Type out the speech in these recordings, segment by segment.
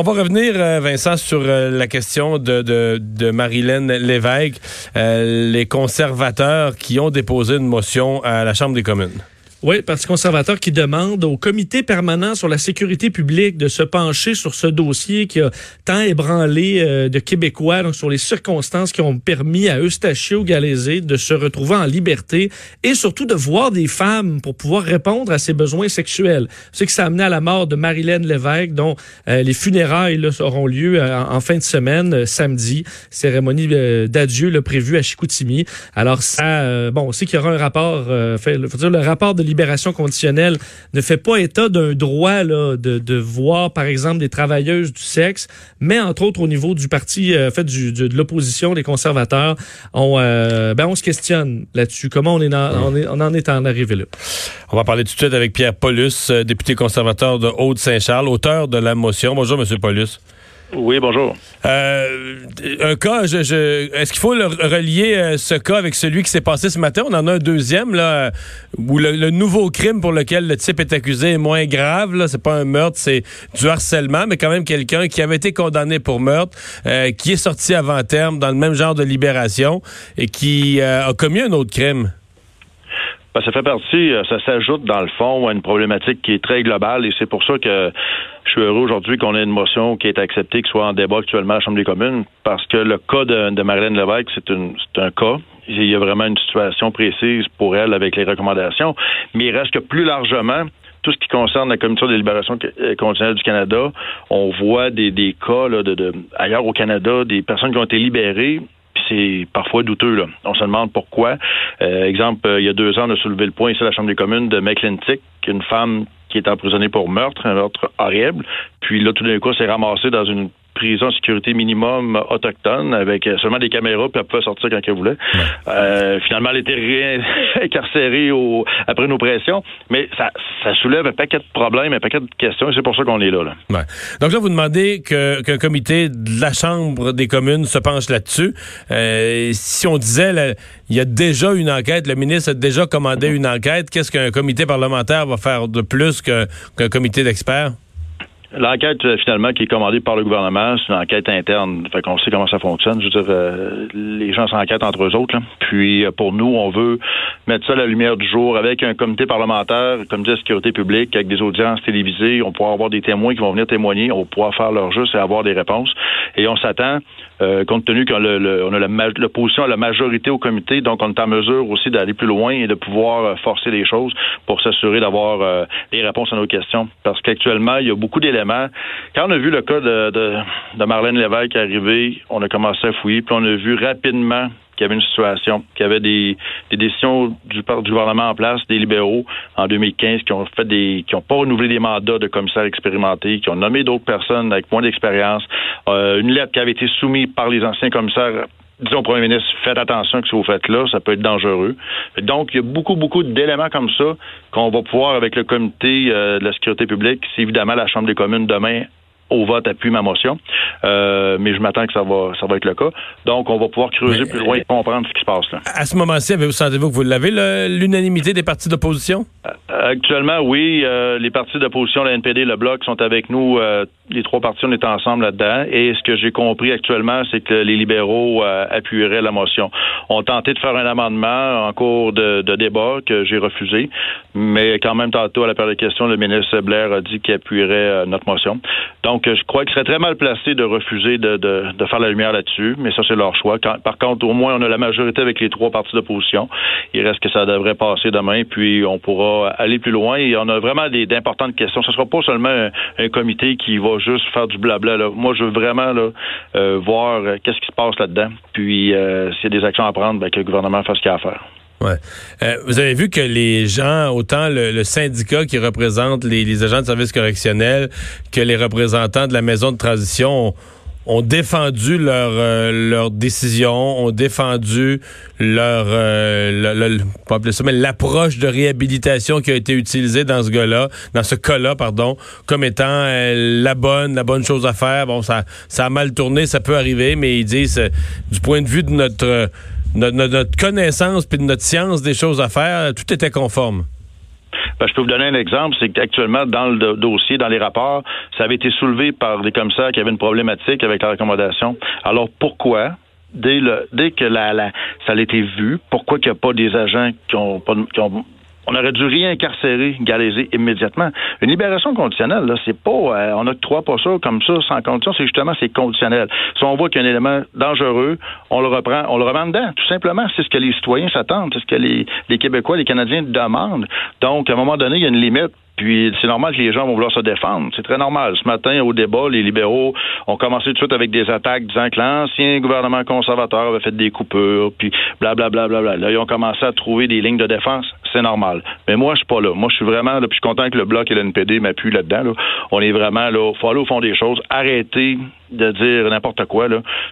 On va revenir, euh, Vincent, sur euh, la question de, de, de Marilyn Lévesque, euh, les conservateurs qui ont déposé une motion à la Chambre des communes. Oui, Parti conservateur qui demande au comité permanent sur la sécurité publique de se pencher sur ce dossier qui a tant ébranlé euh, de Québécois, donc sur les circonstances qui ont permis à Eustachio Galézé de se retrouver en liberté et surtout de voir des femmes pour pouvoir répondre à ses besoins sexuels. C'est que ça a amené à la mort de Marilyn Lévesque, dont euh, les funérailles là, auront lieu euh, en, fin de semaine, samedi, cérémonie d'adieu prévue à Chicoutimi. Alors ça, bon, on sait qu'il y aura un rapport, fait, faut dire le rapport de libération conditionnelle ne fait pas état d'un droit là, de, de, voir, par exemple, des travailleuses du sexe, mais entre autres au niveau du parti, euh, fait du, de l'opposition, les conservateurs, on, euh, ben, on se questionne là-dessus. Comment on, est on, est, en est en arrivé là? On va parler tout de suite avec Pierre Paulus, euh, député conservateur de Haute-Saint-Charles, auteur de la motion. Bonjour, Monsieur Paulus. Oui, bonjour. Euh, un cas, je, je, est-ce qu'il faut le relier euh, ce cas avec celui qui s'est passé ce matin? On en a un deuxième, là, où le, nouveau crime pour lequel le type est accusé est moins grave. Là, c'est pas un meurtre, c'est du harcèlement, mais quand même quelqu'un qui avait été condamné pour meurtre, euh, qui est sorti avant terme dans le même genre de libération et qui euh, a commis un autre crime. Ben, ça fait partie, ça s'ajoute dans le fond à une problématique qui est très globale et c'est pour ça que je suis heureux aujourd'hui qu'on ait une motion qui est acceptée, qui soit en débat actuellement à la Chambre des communes, parce que le cas de, de Marlène Lévesque, c'est un cas. Il y a vraiment une situation précise pour elle avec les recommandations. Mais il reste que plus largement, tout ce qui concerne la Commission de libération euh, conditionnelle du Canada, on voit des, cas là, de, ailleurs au Canada, des personnes qui ont été libérées c'est parfois douteux. On se demande pourquoi. Euh, exemple, euh, il y a deux ans, on a soulevé le point ici à la Chambre des communes de McClintic, une femme qui est emprisonnée pour meurtre, un meurtre horrible. Puis là, tout d'un coup, s'est ramassé dans une prison sécurité minimum autochtone avec euh, seulement des caméras, puis elle pouvait sortir quand elle voulait. Euh, finalement, elle était incarcérée au, après nos pressions, mais ça, ça, soulève un paquet de problèmes, un paquet de questions, et c'est pour ça qu'on est là. là. Ouais. Donc là, vous demandez qu'un comité de la Chambre des communes se penche là-dessus. Euh, si on disait, il y a déjà une enquête, le ministre a déjà commandé une enquête, qu'est-ce qu'un comité parlementaire va faire de plus qu'un comité d'experts? L'enquête, euh, finalement, qui est commandée par le gouvernement, c'est une enquête interne. Fait qu'on sait comment ça fonctionne. Je veux dire, euh, les gens s'enquêtent entre eux autres. Puis, euh, pour nous, on veut mettre ça à la lumière du jour avec un comité parlementaire, comme comité de sécurité publique, avec des audiences télévisées. On pourra avoir des témoins qui vont venir témoigner. On pourra faire leur juste et avoir des réponses. Et on s'attend, compte tenu qu'on a, le, on a la, position à la majorité au comité, donc on est en mesure aussi d'aller plus loin et de pouvoir forcer les choses pour s'assurer d'avoir des réponses à nos questions. Parce qu'actuellement, il y a beaucoup d'éléments quand on a vu le cas de, Marlène Lévesque arriver, on a commencé à fouiller, puis on a vu rapidement qu'il y avait une situation, qu'il y avait des, décisions du, du, gouvernement en place, des libéraux en 2015 qui ont fait des, qui n'ont pas renouvelé des mandats de commissaires expérimentés, qui ont nommé d'autres personnes avec moins d'expérience. Euh, une lettre qui avait été soumise par les anciens commissaires disons au premier ministre, faites attention que ce que vous faites là, ça peut être dangereux. Donc, il y a beaucoup, beaucoup d'éléments comme ça qu'on va pouvoir, avec le comité euh, de la sécurité publique, c'est évidemment la Chambre des communes demain au vote appuie ma motion. Euh, mais je m'attends que ça va, ça va être le cas. Donc, on va pouvoir creuser plus loin et comprendre ce qui se passe là. À ce moment-ci, avez-vous sentez-vous que vous l'avez, l'unanimité des partis d'opposition? Euh, actuellement, oui. Euh, les partis d'opposition, la NPD, le Bloc, sont avec nous. Les trois partis, on est ensemble là-dedans. Et ce que j'ai compris actuellement, c'est que les libéraux appuieraient la motion. On tenté de faire un amendement en cours de, de débat que j'ai refusé. Mais quand même, tantôt, à la période de questions, le ministre Blair a dit qu'il appuierait notre motion. Donc, je crois qu'il serait très mal placé de refuser de, de, faire la lumière là-dessus, mais ça, c'est leur choix. par contre, au moins, on a la majorité avec les trois partis d'opposition. Il reste que ça devrait passer demain, puis on pourra aller plus loin. Et on a vraiment d'importantes questions. Ce ne sera pas seulement un, comité qui va juste faire du blabla. Là. Moi, je veux vraiment là, euh, voir euh, qu'est-ce qui se passe là-dedans. Puis, euh, s'il y a des actions à prendre, ben, que le gouvernement fasse ce qu'il a à faire. Ouais. Vous avez vu que les gens, autant le, syndicat qui représente les, agents de services correctionnels que les représentants de la maison de transition ont défendu leur euh, leur décision, ont défendu leur, euh, le- le- pas ça, mais l'approche de réhabilitation qui a été utilisée dans ce gars-là, dans ce cas-là, pardon, comme étant euh, la bonne, la bonne chose à faire. Bon, ça, ça a mal tourné, ça peut arriver, mais ils disent, euh, du point de vue de notre, euh, notre, notre- notre connaissance puis de notre science des choses à faire, tout était conforme. Ben, je peux vous donner un exemple, c'est qu'actuellement, dans le do- dossier, dans les rapports, ça avait été soulevé par des commissaires qui avaient une problématique avec la recommandation. Alors pourquoi, dès, le, dès que la, la- ça a été vu, pourquoi qu'il n'y a pas des agents qui ont pas qui ont on aurait dû réincarcérer Galézé immédiatement. Une libération conditionnelle, là, c'est pas, euh, on n'octroie pas ça comme ça sans condition, c'est justement, c'est conditionnel. Si on voit qu'il y a un élément dangereux, on le reprend, on le remet dedans, tout simplement. C'est ce que les citoyens s'attendent, c'est ce que les, les Québécois, les Canadiens demandent. Donc, à un moment donné, il y a une limite. Puis c'est normal que les gens vont vouloir se défendre. C'est très normal. Ce matin, au débat, les libéraux ont commencé tout de suite avec des attaques disant que l'ancien gouvernement conservateur avait fait des coupures, puis blablabla. Bla, bla, bla. Là, ils ont commencé à trouver des lignes de défense. C'est normal. Mais moi, je suis pas là. Moi, je suis vraiment là, puis je suis content que le Bloc et l'NPD m'appuient là-dedans. Là. On est vraiment là. faut aller au fond des choses. Arrêter de dire n'importe quoi.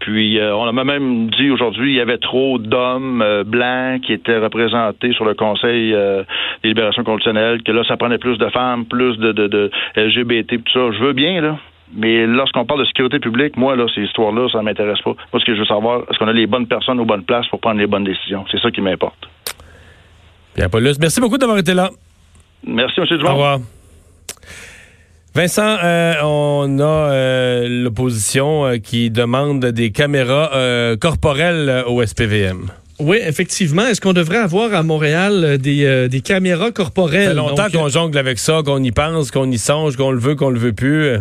Puis euh, on a même dit aujourd'hui il y avait trop d'hommes euh, blancs qui étaient représentés sur le Conseil euh, des libérations conditionnelles, que là, ça prenait plus de femmes, plus de, LGBT, tout ça. Je veux bien, là. Mais lorsqu'on parle de sécurité publique, moi, là, ces histoires-là, ça m'intéresse pas. Moi, que je veux savoir, est-ce qu'on a les bonnes personnes aux bonnes places pour prendre les bonnes décisions? C'est ça qui m'importe. Pierre Paulus, merci beaucoup d'avoir été là. Merci, M. Au Dumont. revoir. Vincent, euh, on a euh, l'opposition euh, qui demande des caméras euh, corporelles au SPVM. Oui, effectivement. Est-ce qu'on devrait avoir à Montréal des, euh, des caméras Ça corporelles? fait longtemps Donc, qu'on jongle avec ça, qu'on y pense, qu'on y songe, qu'on le veut, qu'on le veut plus.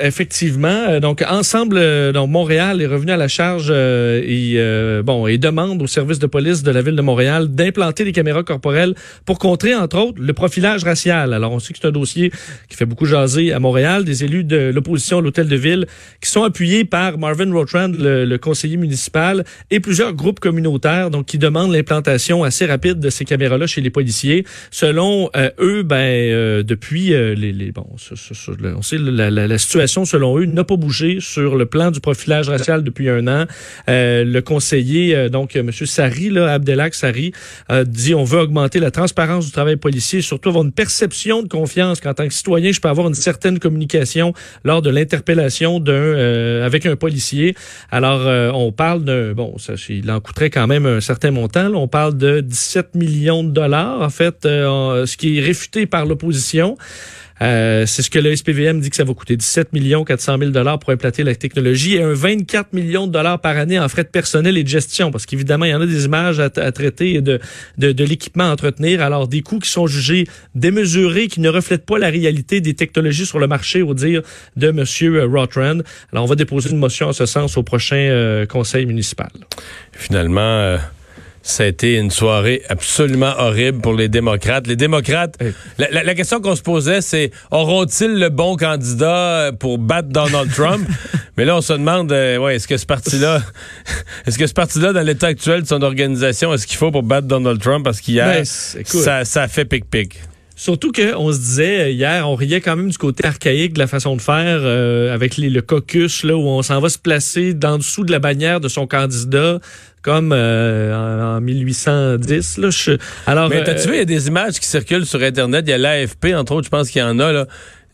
Effectivement. Euh, Donc, ensemble, euh, donc Montréal est revenu à la charge euh, et euh, bon et demande au service de police de la ville de Montréal d'implanter des caméras corporelles pour contrer entre autres le profilage racial. Alors, on sait que c'est un dossier qui fait beaucoup jaser à Montréal. Des élus de l'opposition à l'hôtel de ville qui sont appuyés par Marvin Rotrand, le, le conseiller municipal, et plusieurs groupes communautaires donc qui demandent l'implantation assez rapide de ces caméras-là chez les policiers. Selon euh, eux, ben euh, depuis les, les bon, on sait la, la, la situation selon eux n'a pas bougé sur le plan du profilage racial depuis un an. Euh, le conseiller euh, donc euh, Monsieur Sari là, Abdelak Sari dit on veut augmenter la transparence du travail policier, surtout avoir une perception de confiance qu'en tant que citoyen je peux avoir une certaine communication lors de l'interpellation d'un euh, avec un policier. Alors on parle d'un bon ça il en coûterait quand même un certain montant. là. On parle de 17 millions de dollars en fait, ce qui est réfuté par l'opposition. Euh, c'est ce que le SPVM dit que ça va coûter 17 millions 400 000 dollars pour implanter la technologie et un 24 millions de dollars par année en frais de personnel et de gestion parce qu'évidemment il y en a des images à, traiter et de, de, de l'équipement à entretenir alors des coûts qui sont jugés démesurés qui ne reflètent pas la réalité des technologies sur le marché au dire de monsieur Rotrand. Alors on va déposer une motion en ce sens au prochain euh, conseil municipal. Finalement, euh, ça a été une soirée absolument horrible pour les démocrates. Les démocrates, la, la- la question qu'on se posait, c'est auront-ils le bon candidat pour battre Donald Trump? Mais là, on se demande, euh, ouais, est-ce que ce parti-là, est-ce que ce parti-là, dans l'état actuel de son organisation, est-ce qu'il faut pour battre Donald Trump? Parce qu'hier, Ben, ça, ça a fait pic-pic. Surtout qu'on se disait euh, hier, on riait quand même du côté archaïque de la façon de faire euh, avec les, le caucus là où on s'en va se placer dans dessous de la bannière de son candidat comme euh, en, en 1810 là. Je- alors Mais t'as-tu euh, vu, il y a des images qui circulent sur Internet. Il y a l'AFP, entre autres, je pense qu'il y en a, là.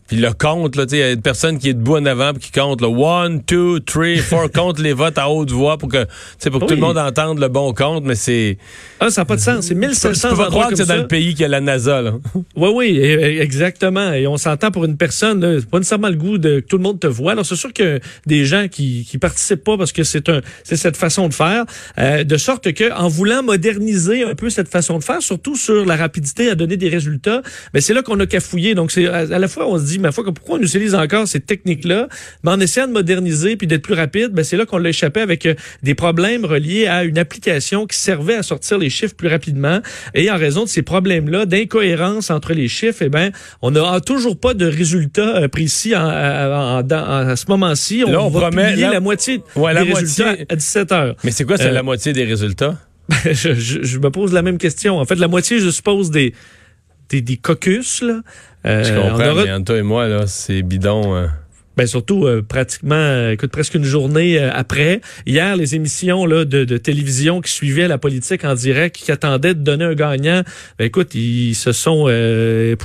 Puis le compte, là, tu sais, il y a une personne qui est debout en avant puis qui compte, là. One, two, three, four, compte les votes à haute voix pour que, tu sais, pour que tout le monde entende le bon compte, mais c'est. ah, ça n'a pas de sens. C'est Tu peux 1700 pas endroits croire que c'est dans le pays qu'il y a la NASA, là. Oui, oui, et- et- exactement. Et on s'entend pour une personne, là, c'est pas nécessairement le goût de que tout le monde te voit. Alors c'est sûr que des gens qui qui participent pas parce que c'est un c'est cette façon de faire, euh, de sorte que en voulant moderniser un peu cette façon de faire, surtout sur la rapidité à donner des résultats, mais c'est là qu'on a cafouillé. Donc c'est à, à la fois on se dit, mais fois pourquoi on utilise encore ces techniques là, mais en essayant de moderniser puis d'être plus rapide, ben c'est là qu'on l'a échappé avec euh, des problèmes reliés à une application qui servait à sortir les chiffres plus rapidement et en raison de ces problèmes-là d'incohérence entre les chiffres, eh ben, on n'a toujours pas de résultats euh, précis en, en- en- dans- à ce moment-ci. Là, on va promet- la moitié Ouais, des résultats à 17 heures. Mais c'est quoi, c'est Euh, la moitié des résultats? je, je- je me pose la même question. En fait, la moitié, je suppose, des, des, des caucus, là. Euh, Je on comprends, aura- mais entre toi et moi, là, c'est bidon. euh. Ben surtout euh, pratiquement, euh, écoute, presque une journée euh, après. Hier, les émissions là, de, de, télévision qui suivaient la politique en direct, qui attendaient de donner un gagnant, ben écoute, ils se sont euh,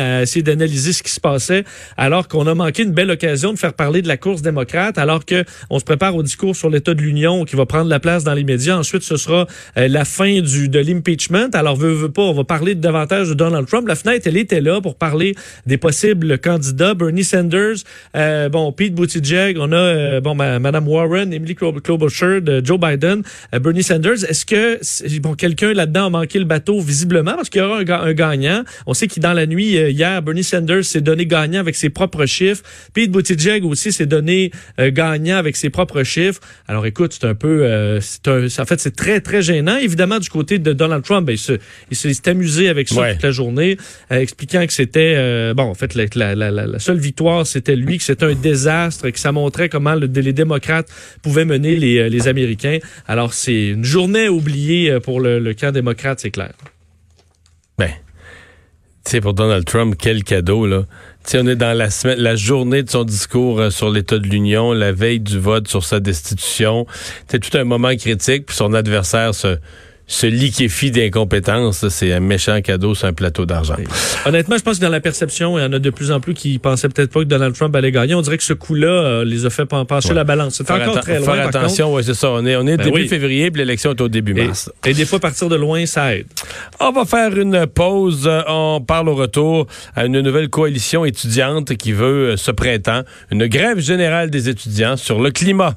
à essayer d'analyser ce qui se passait, alors qu'on a manqué une belle occasion de faire parler de la course démocrate, alors que on se prépare au discours sur l'état de l'Union qui va prendre la place dans les médias. Ensuite, ce sera la fin du de l'impeachment. Alors, veut, veut pas, on va parler davantage de Donald Trump. La fenêtre, elle était là pour parler des possibles candidats. Bernie Sanders. Euh, bon, Pete Buttigieg, on a euh, bon Madame Warren, Emily Klobuchar, Joe Biden, euh, Bernie Sanders. Est-ce que bon quelqu'un là-dedans a manqué le bateau visiblement? Parce qu'il y aura un, gagnant. On sait qu'il dans la nuit hier, Bernie Sanders s'est donné gagnant avec ses propres chiffres. Pete Buttigieg aussi s'est donné gagnant avec ses propres chiffres. Alors écoute, c'est un peu, c'est un, en fait c'est très très gênant. Évidemment du côté de Donald Trump, ben, il s'est amusé avec ça toute la journée, expliquant que c'était bon en fait la, la, la, la seule victoire c'était lui que c'était un désastre et que ça montrait comment les démocrates pouvaient mener les, euh, les Américains. Alors, c'est une journée oubliée euh, pour le, le camp démocrate, c'est clair. Ben, tu sais, pour Donald Trump, quel cadeau, là. Tu sais, on est dans la semaine, la journée de son discours euh, sur l'état de l'Union, la veille du vote sur sa destitution. C'est tout un moment critique, puis son adversaire se se liquéfie d'incompétence, c'est un méchant cadeau sur un plateau d'argent. Honnêtement, je pense que dans la perception, il y en a de plus en plus qui pensaient peut-être pas que Donald Trump allait gagner. On dirait que ce coup-là euh, les a fait pencher la balance. C'est encore très loin. Faire attention, oui, c'est ça. On est, on est ben début février, puis l'élection est au début mars. Et, des fois, partir de loin, ça aide. On va faire une pause. On parle au retour à une nouvelle coalition étudiante qui veut, euh, ce printemps, une grève générale des étudiants sur le climat.